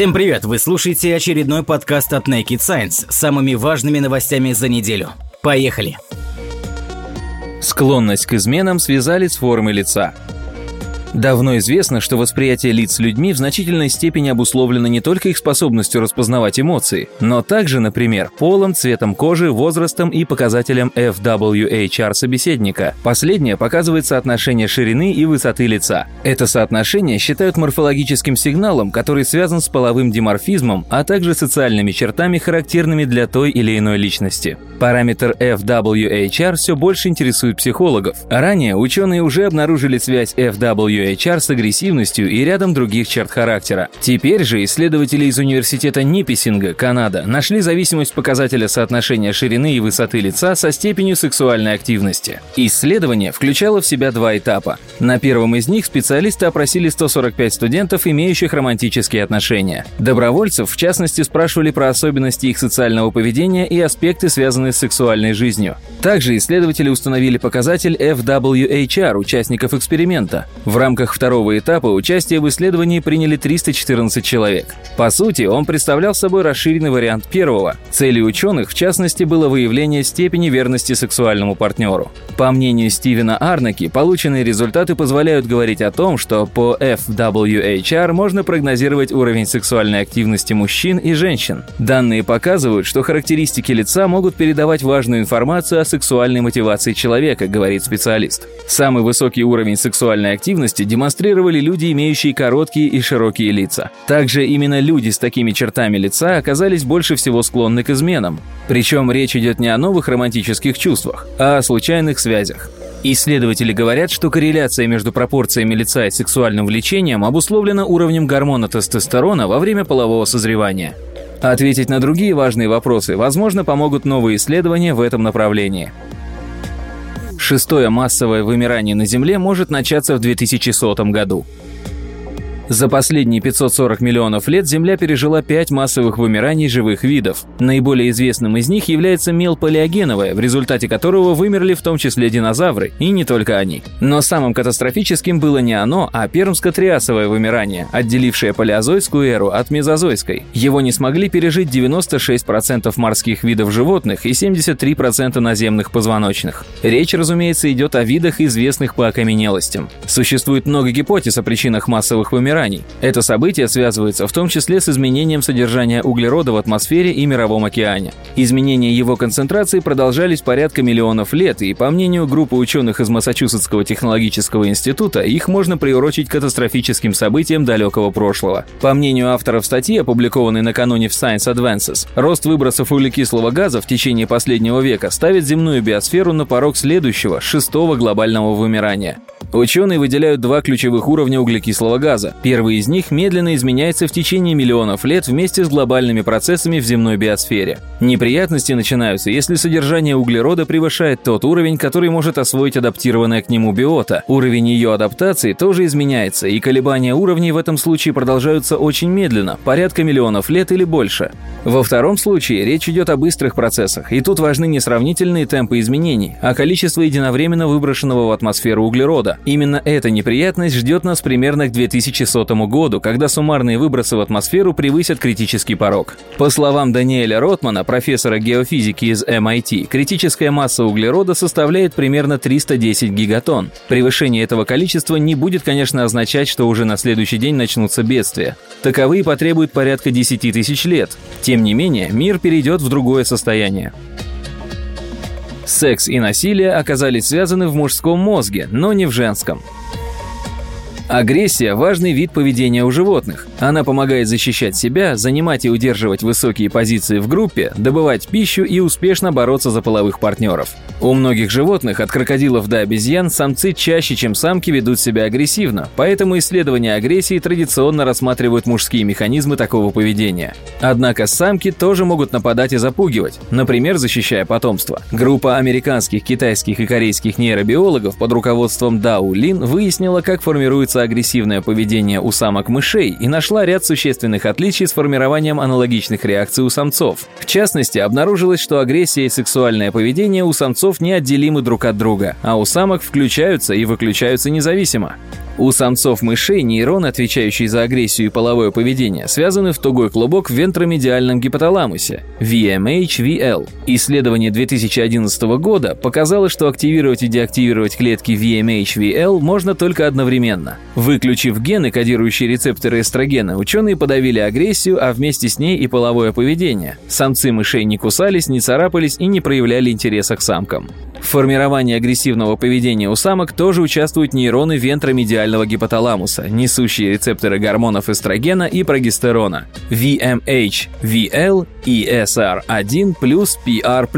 Всем привет! Вы слушаете очередной подкаст от Naked Science с самыми важными новостями за неделю. Поехали! Склонность к изменам связали с формой лица – Давно известно, что восприятие лиц людьми в значительной степени обусловлено не только их способностью распознавать эмоции, но также, например, полом, цветом кожи, возрастом и показателем FWHR собеседника. Последнее показывает соотношение ширины и высоты лица. Это соотношение считают морфологическим сигналом, который связан с половым диморфизмом, а также социальными чертами, характерными для той или иной личности. Параметр FWHR все больше интересует психологов. Ранее ученые уже обнаружили связь FWHR HR с агрессивностью и рядом других черт характера. Теперь же исследователи из университета Нипписинга, Канада, нашли зависимость показателя соотношения ширины и высоты лица со степенью сексуальной активности. Исследование включало в себя два этапа. На первом из них специалисты опросили 145 студентов, имеющих романтические отношения. Добровольцев, в частности, спрашивали про особенности их социального поведения и аспекты, связанные с сексуальной жизнью. Также исследователи установили показатель FWHR участников эксперимента. В рамках рамках второго этапа участие в исследовании приняли 314 человек. По сути, он представлял собой расширенный вариант первого. Целью ученых, в частности, было выявление степени верности сексуальному партнеру. По мнению Стивена Арнаки, полученные результаты позволяют говорить о том, что по FWHR можно прогнозировать уровень сексуальной активности мужчин и женщин. Данные показывают, что характеристики лица могут передавать важную информацию о сексуальной мотивации человека, говорит специалист. Самый высокий уровень сексуальной активности деятельности демонстрировали люди, имеющие короткие и широкие лица. Также именно люди с такими чертами лица оказались больше всего склонны к изменам. Причем речь идет не о новых романтических чувствах, а о случайных связях. Исследователи говорят, что корреляция между пропорциями лица и сексуальным влечением обусловлена уровнем гормона тестостерона во время полового созревания. Ответить на другие важные вопросы, возможно, помогут новые исследования в этом направлении. Шестое массовое вымирание на Земле может начаться в 2100 году. За последние 540 миллионов лет Земля пережила пять массовых вымираний живых видов. Наиболее известным из них является мелполиогеновое, в результате которого вымерли в том числе динозавры, и не только они. Но самым катастрофическим было не оно, а пермско-триасовое вымирание, отделившее палеозойскую эру от мезозойской. Его не смогли пережить 96% морских видов животных и 73% наземных позвоночных. Речь, разумеется, идет о видах, известных по окаменелостям. Существует много гипотез о причинах массовых вымираний, вымираний. Это событие связывается в том числе с изменением содержания углерода в атмосфере и мировом океане. Изменения его концентрации продолжались порядка миллионов лет, и по мнению группы ученых из Массачусетского технологического института, их можно приурочить к катастрофическим событиям далекого прошлого. По мнению авторов статьи, опубликованной накануне в Science Advances, рост выбросов углекислого газа в течение последнего века ставит земную биосферу на порог следующего, шестого глобального вымирания. Ученые выделяют два ключевых уровня углекислого газа. Первый из них медленно изменяется в течение миллионов лет вместе с глобальными процессами в земной биосфере. Неприятности начинаются, если содержание углерода превышает тот уровень, который может освоить адаптированная к нему биота. Уровень ее адаптации тоже изменяется, и колебания уровней в этом случае продолжаются очень медленно, порядка миллионов лет или больше. Во втором случае речь идет о быстрых процессах, и тут важны не сравнительные темпы изменений, а количество единовременно выброшенного в атмосферу углерода. Именно эта неприятность ждет нас примерно к 2100 году, когда суммарные выбросы в атмосферу превысят критический порог. По словам Даниэля Ротмана, профессора геофизики из MIT, критическая масса углерода составляет примерно 310 гигатон. Превышение этого количества не будет, конечно, означать, что уже на следующий день начнутся бедствия. Таковые потребуют порядка 10 тысяч лет. Тем не менее, мир перейдет в другое состояние. Секс и насилие оказались связаны в мужском мозге, но не в женском. Агрессия – важный вид поведения у животных. Она помогает защищать себя, занимать и удерживать высокие позиции в группе, добывать пищу и успешно бороться за половых партнеров. У многих животных, от крокодилов до обезьян, самцы чаще, чем самки ведут себя агрессивно, поэтому исследования агрессии традиционно рассматривают мужские механизмы такого поведения. Однако самки тоже могут нападать и запугивать, например, защищая потомство. Группа американских, китайских и корейских нейробиологов под руководством Дау Лин выяснила, как формируется агрессивное поведение у самок мышей и нашла ряд существенных отличий с формированием аналогичных реакций у самцов. В частности, обнаружилось, что агрессия и сексуальное поведение у самцов неотделимы друг от друга, а у самок включаются и выключаются независимо. У самцов мышей нейроны, отвечающие за агрессию и половое поведение, связаны в тугой клубок в вентромедиальном гипоталамусе – VMH-VL. Исследование 2011 года показало, что активировать и деактивировать клетки VMH-VL можно только одновременно. Выключив гены, кодирующие рецепторы эстрогена, ученые подавили агрессию, а вместе с ней и половое поведение. Самцы мышей не кусались, не царапались и не проявляли интереса к самкам. В формировании агрессивного поведения у самок тоже участвуют нейроны вентромедиального гипоталамуса, несущие рецепторы гормонов эстрогена и прогестерона – VMH, VL, ESR1 плюс PR+.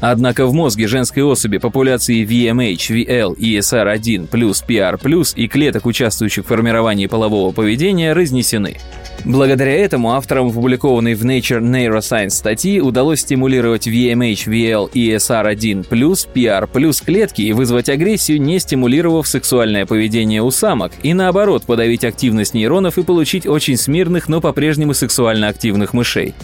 Однако в мозге женской особи популяции VMH, VL, ESR1 плюс PR+, и клеток, участвующих в формировании полового поведения, разнесены. Благодаря этому авторам опубликованной в Nature Neuroscience статьи удалось стимулировать VMH, VL и SR1+, PR+, клетки и вызвать агрессию, не стимулировав сексуальное поведение у самок, и наоборот подавить активность нейронов и получить очень смирных, но по-прежнему сексуально активных мышей.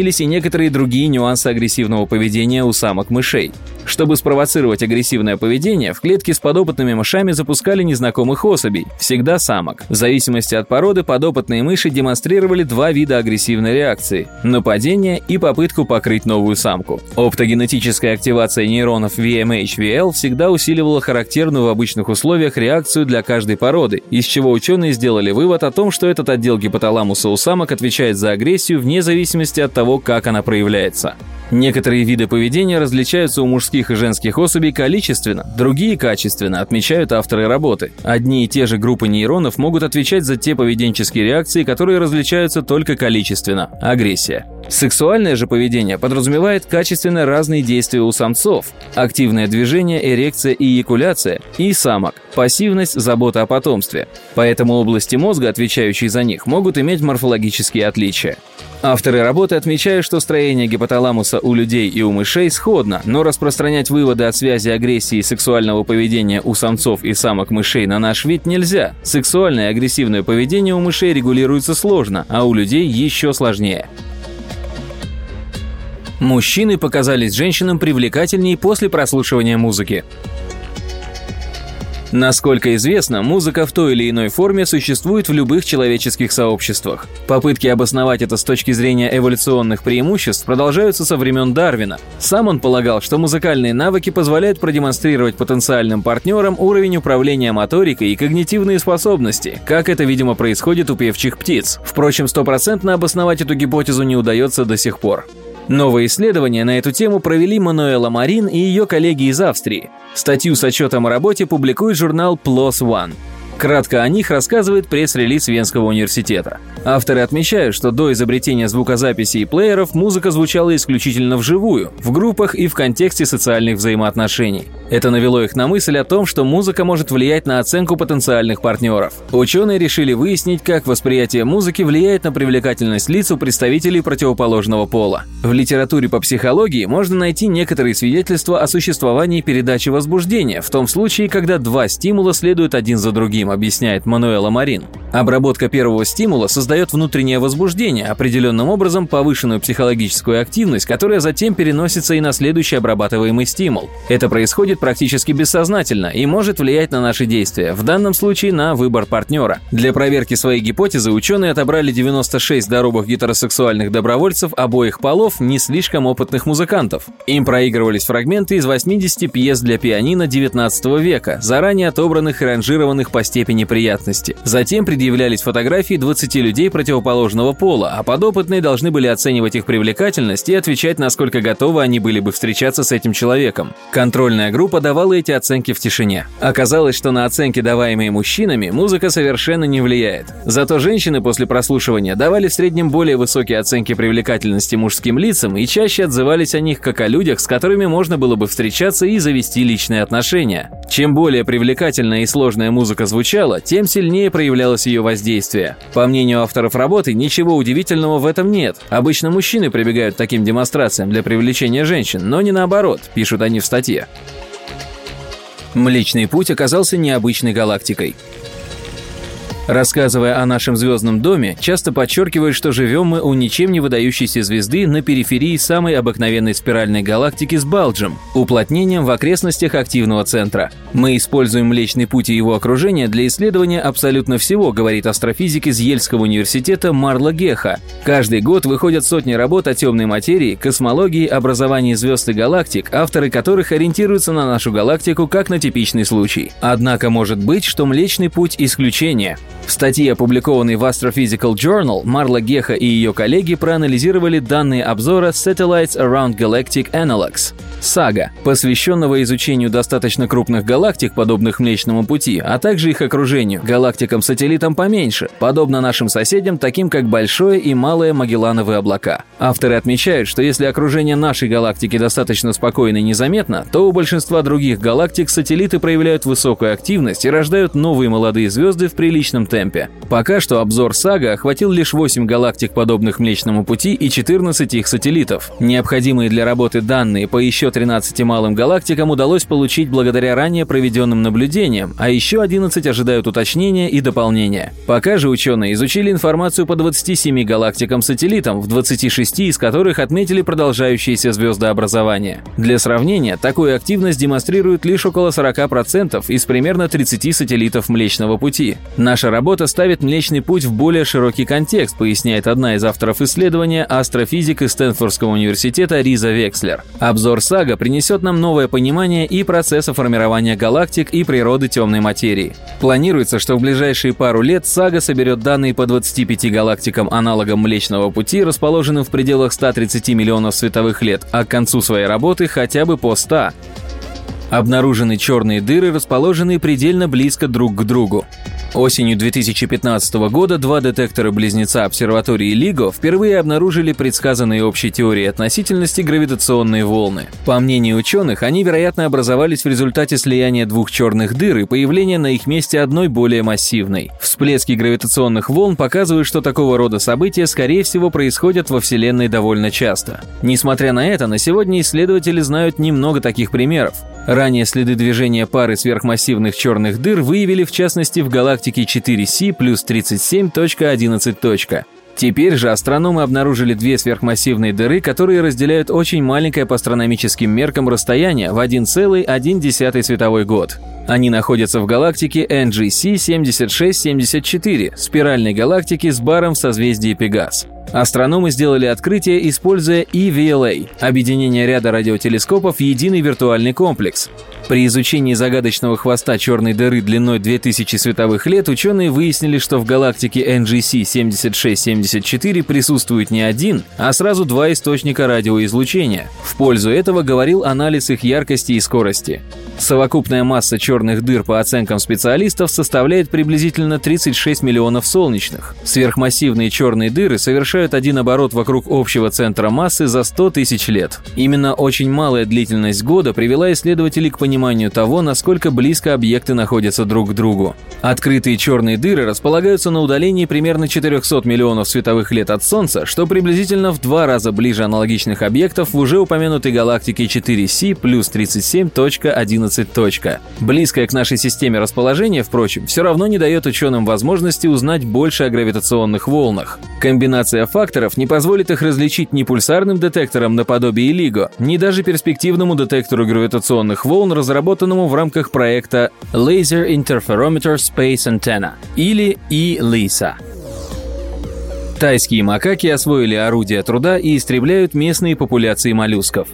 Выяснились и некоторые другие нюансы агрессивного поведения у самок мышей. Чтобы спровоцировать агрессивное поведение, в клетки с подопытными мышами запускали незнакомых особей, всегда самок. В зависимости от породы подопытные мыши демонстрировали два вида агрессивной реакции – нападение и попытку покрыть новую самку. Оптогенетическая активация нейронов VMH-VL всегда усиливала характерную в обычных условиях реакцию для каждой породы, из чего ученые сделали вывод о том, что этот отдел гипоталамуса у самок отвечает за агрессию вне зависимости от того, как она проявляется. Некоторые виды поведения различаются у мужских и женских особей количественно, другие качественно, отмечают авторы работы. Одни и те же группы нейронов могут отвечать за те поведенческие реакции, которые различаются только количественно – агрессия. Сексуальное же поведение подразумевает качественно разные действия у самцов, активное движение, эрекция и эякуляция, и самок, пассивность, забота о потомстве. Поэтому области мозга, отвечающие за них, могут иметь морфологические отличия. Авторы работы отмечают, что строение гипоталамуса у людей и у мышей сходно, но распространять выводы о связи агрессии и сексуального поведения у самцов и самок мышей на наш вид нельзя. Сексуальное и агрессивное поведение у мышей регулируется сложно, а у людей еще сложнее. Мужчины показались женщинам привлекательнее после прослушивания музыки. Насколько известно, музыка в той или иной форме существует в любых человеческих сообществах. Попытки обосновать это с точки зрения эволюционных преимуществ продолжаются со времен Дарвина. Сам он полагал, что музыкальные навыки позволяют продемонстрировать потенциальным партнерам уровень управления моторикой и когнитивные способности, как это, видимо, происходит у певчих птиц. Впрочем, стопроцентно обосновать эту гипотезу не удается до сих пор. Новые исследования на эту тему провели Мануэла Марин и ее коллеги из Австрии. Статью с отчетом о работе публикует журнал PLOS ONE. Кратко о них рассказывает пресс-релиз Венского университета. Авторы отмечают, что до изобретения звукозаписи и плееров музыка звучала исключительно вживую, в группах и в контексте социальных взаимоотношений. Это навело их на мысль о том, что музыка может влиять на оценку потенциальных партнеров. Ученые решили выяснить, как восприятие музыки влияет на привлекательность лиц у представителей противоположного пола. В литературе по психологии можно найти некоторые свидетельства о существовании передачи возбуждения, в том случае, когда два стимула следуют один за другим, объясняет Мануэла Марин. Обработка первого стимула создает внутреннее возбуждение, определенным образом повышенную психологическую активность, которая затем переносится и на следующий обрабатываемый стимул. Это происходит практически бессознательно и может влиять на наши действия, в данном случае на выбор партнера. Для проверки своей гипотезы ученые отобрали 96 здоровых гетеросексуальных добровольцев обоих полов, не слишком опытных музыкантов. Им проигрывались фрагменты из 80 пьес для пианино 19 века, заранее отобранных и ранжированных по степени приятности. Затем предъявлялись фотографии 20 людей противоположного пола, а подопытные должны были оценивать их привлекательность и отвечать, насколько готовы они были бы встречаться с этим человеком. Контрольная группа давала эти оценки в тишине. Оказалось, что на оценки, даваемые мужчинами, музыка совершенно не влияет. Зато женщины после прослушивания давали в среднем более высокие оценки привлекательности мужским лицам и чаще отзывались о них как о людях, с которыми можно было бы встречаться и завести личные отношения. Чем более привлекательная и сложная музыка звучала, тем сильнее проявлялось ее воздействие. По мнению авторов работы, ничего удивительного в этом нет. Обычно мужчины прибегают к таким демонстрациям для привлечения женщин, но не наоборот, пишут они в статье. Млечный путь оказался необычной галактикой. Рассказывая о нашем звездном доме, часто подчеркивают, что живем мы у ничем не выдающейся звезды на периферии самой обыкновенной спиральной галактики с Балджем, уплотнением в окрестностях активного центра. Мы используем Млечный Путь и его окружение для исследования абсолютно всего, говорит астрофизик из Ельского университета Марла Геха. Каждый год выходят сотни работ о темной материи, космологии, образовании звезд и галактик, авторы которых ориентируются на нашу галактику как на типичный случай. Однако может быть, что Млечный Путь – исключение. В статье, опубликованной в Astrophysical Journal, Марла Геха и ее коллеги проанализировали данные обзора Satellites Around Galactic Analogs САГА, посвященного изучению достаточно крупных галактик, подобных Млечному Пути, а также их окружению, галактикам-сателлитам поменьше, подобно нашим соседям, таким как Большое и Малое Магеллановые облака. Авторы отмечают, что если окружение нашей галактики достаточно спокойно и незаметно, то у большинства других галактик сателлиты проявляют высокую активность и рождают новые молодые звезды в приличном темпе. Пока что обзор САГА охватил лишь 8 галактик, подобных Млечному Пути, и 14 их сателлитов. Необходимые для работы данные по еще 13 малым галактикам удалось получить благодаря ранее проведенным наблюдениям, а еще 11 ожидают уточнения и дополнения. Пока же ученые изучили информацию по 27 галактикам-сателлитам, в 26 из которых отметили продолжающееся звездообразование. Для сравнения, такую активность демонстрирует лишь около 40% из примерно 30 сателлитов Млечного Пути. Наша работа ставит Млечный Путь в более широкий контекст, поясняет одна из авторов исследования, астрофизик из Стэнфордского университета Риза Векслер. Обзор СА Сага принесет нам новое понимание и процесса формирования галактик и природы темной материи. Планируется, что в ближайшие пару лет Сага соберет данные по 25 галактикам аналогам Млечного Пути, расположенным в пределах 130 миллионов световых лет, а к концу своей работы хотя бы по 100. Обнаружены черные дыры, расположенные предельно близко друг к другу. Осенью 2015 года два детектора-близнеца обсерватории LIGO впервые обнаружили предсказанные общей теорией относительности гравитационные волны. По мнению ученых, они, вероятно, образовались в результате слияния двух черных дыр и появления на их месте одной более массивной. Всплески гравитационных волн показывают, что такого рода события, скорее всего, происходят во Вселенной довольно часто. Несмотря на это, на сегодня исследователи знают немного таких примеров. Ранее следы движения пары сверхмассивных черных дыр выявили в частности в галактике 4С плюс 37.11. Теперь же астрономы обнаружили две сверхмассивные дыры, которые разделяют очень маленькое по астрономическим меркам расстояние в 1,1 световой год. Они находятся в галактике NGC 7674, спиральной галактике с баром в созвездии Пегас. Астрономы сделали открытие, используя EVLA – объединение ряда радиотелескопов в единый виртуальный комплекс. При изучении загадочного хвоста черной дыры длиной 2000 световых лет ученые выяснили, что в галактике NGC 7674 присутствует не один, а сразу два источника радиоизлучения. В пользу этого говорил анализ их яркости и скорости. Совокупная масса черных дыр по оценкам специалистов составляет приблизительно 36 миллионов солнечных. Сверхмассивные черные дыры совершают один оборот вокруг общего центра массы за 100 тысяч лет. Именно очень малая длительность года привела исследователей к пониманию того, насколько близко объекты находятся друг к другу. Открытые черные дыры располагаются на удалении примерно 400 миллионов световых лет от Солнца, что приблизительно в два раза ближе аналогичных объектов в уже упомянутой галактике 4С плюс 37.11 11. Близкое к нашей системе расположение, впрочем, все равно не дает ученым возможности узнать больше о гравитационных волнах. Комбинация факторов не позволит их различить ни пульсарным детектором наподобие LIGO, ни даже перспективному детектору гравитационных волн, разработанному в рамках проекта Laser Interferometer Space Antenna или ELISA. Тайские макаки освоили орудия труда и истребляют местные популяции моллюсков.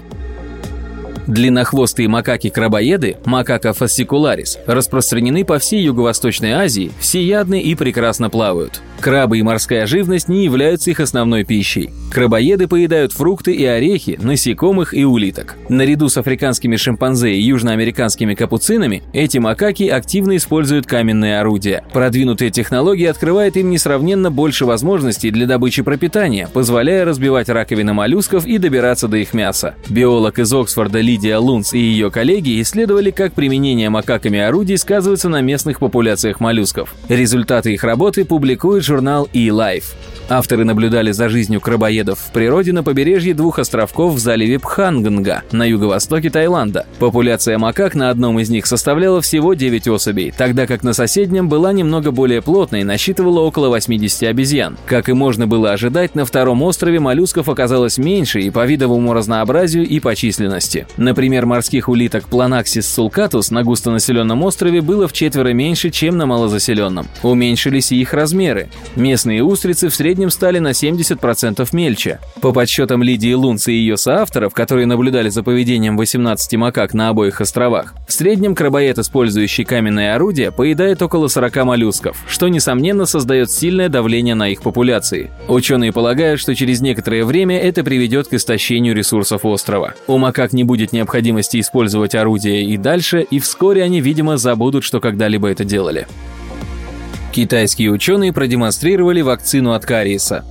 Длиннохвостые макаки-крабоеды, макака фассикуларис, распространены по всей Юго-Восточной Азии, всеядны и прекрасно плавают. Крабы и морская живность не являются их основной пищей. Крабоеды поедают фрукты и орехи, насекомых и улиток. Наряду с африканскими шимпанзе и южноамериканскими капуцинами, эти макаки активно используют каменные орудия. Продвинутые технологии открывают им несравненно больше возможностей для добычи пропитания, позволяя разбивать раковины моллюсков и добираться до их мяса. Биолог из Оксфорда Лидия Лунц и ее коллеги исследовали, как применение макаками орудий сказывается на местных популяциях моллюсков. Результаты их работы публикуют журнал eLife. Авторы наблюдали за жизнью крабоедов в природе на побережье двух островков в заливе Пханганга на юго-востоке Таиланда. Популяция макак на одном из них составляла всего 9 особей, тогда как на соседнем была немного более плотной и насчитывала около 80 обезьян. Как и можно было ожидать, на втором острове моллюсков оказалось меньше и по видовому разнообразию, и по численности. Например, морских улиток Planaxis sulcatus на густонаселенном острове было в четверо меньше, чем на малозаселенном. Уменьшились и их размеры. Местные устрицы в среднем стали на 70% мельче. По подсчетам Лидии Лунца и ее соавторов, которые наблюдали за поведением 18 макак на обоих островах, в среднем крабоед, использующий каменное орудие, поедает около 40 моллюсков, что, несомненно, создает сильное давление на их популяции. Ученые полагают, что через некоторое время это приведет к истощению ресурсов острова. У макак не будет необходимости использовать орудие и дальше, и вскоре они, видимо, забудут, что когда-либо это делали. Китайские ученые продемонстрировали вакцину от кариеса.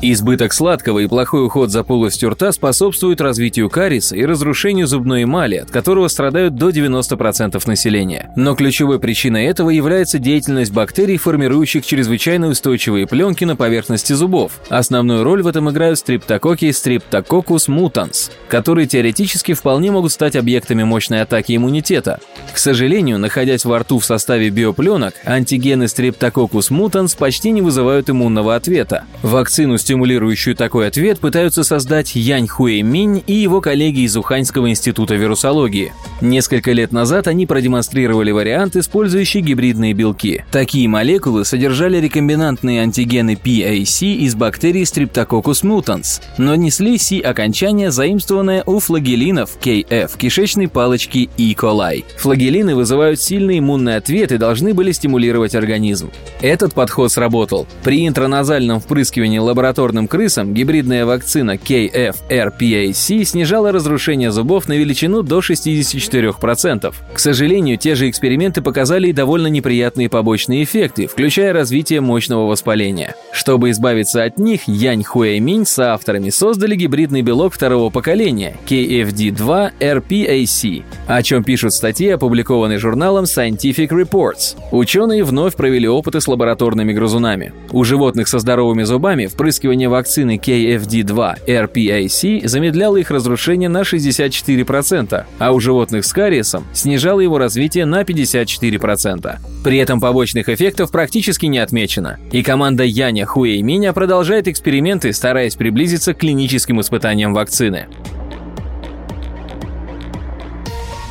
Избыток сладкого и плохой уход за полостью рта способствуют развитию кариеса и разрушению зубной эмали, от которого страдают до 90% населения. Но ключевой причиной этого является деятельность бактерий, формирующих чрезвычайно устойчивые пленки на поверхности зубов. Основную роль в этом играют стриптококи Streptococcus mutans, которые теоретически вполне могут стать объектами мощной атаки иммунитета. К сожалению, находясь во рту в составе биопленок, антигены Streptococcus mutans почти не вызывают иммунного ответа. Вакцину стимулирующую такой ответ, пытаются создать Янь Хуэй Минь и его коллеги из Уханьского института вирусологии. Несколько лет назад они продемонстрировали вариант, использующий гибридные белки. Такие молекулы содержали рекомбинантные антигены PAC из бактерий Streptococcus mutans, но несли C-окончание, заимствованное у флагелинов KF кишечной палочки E. coli. Флагелины вызывают сильный иммунный ответ и должны были стимулировать организм. Этот подход сработал. При интраназальном впрыскивании лаборатории лабораторным крысам гибридная вакцина KF-RPAC снижала разрушение зубов на величину до 64%. К сожалению, те же эксперименты показали и довольно неприятные побочные эффекты, включая развитие мощного воспаления. Чтобы избавиться от них, Янь Хуэйминь с авторами создали гибридный белок второго поколения KFD2-RPAC, о чем пишут статьи, опубликованные журналом Scientific Reports. Ученые вновь провели опыты с лабораторными грызунами. У животных со здоровыми зубами впрыскивали впрыскивание вакцины KFD2 RPAC замедляло их разрушение на 64%, а у животных с кариесом снижало его развитие на 54%. При этом побочных эффектов практически не отмечено. И команда Яня Хуэй Миня продолжает эксперименты, стараясь приблизиться к клиническим испытаниям вакцины.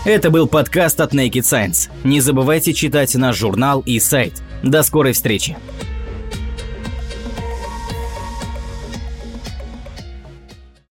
Это был подкаст от Naked Science. Не забывайте читать наш журнал и сайт. До скорой встречи!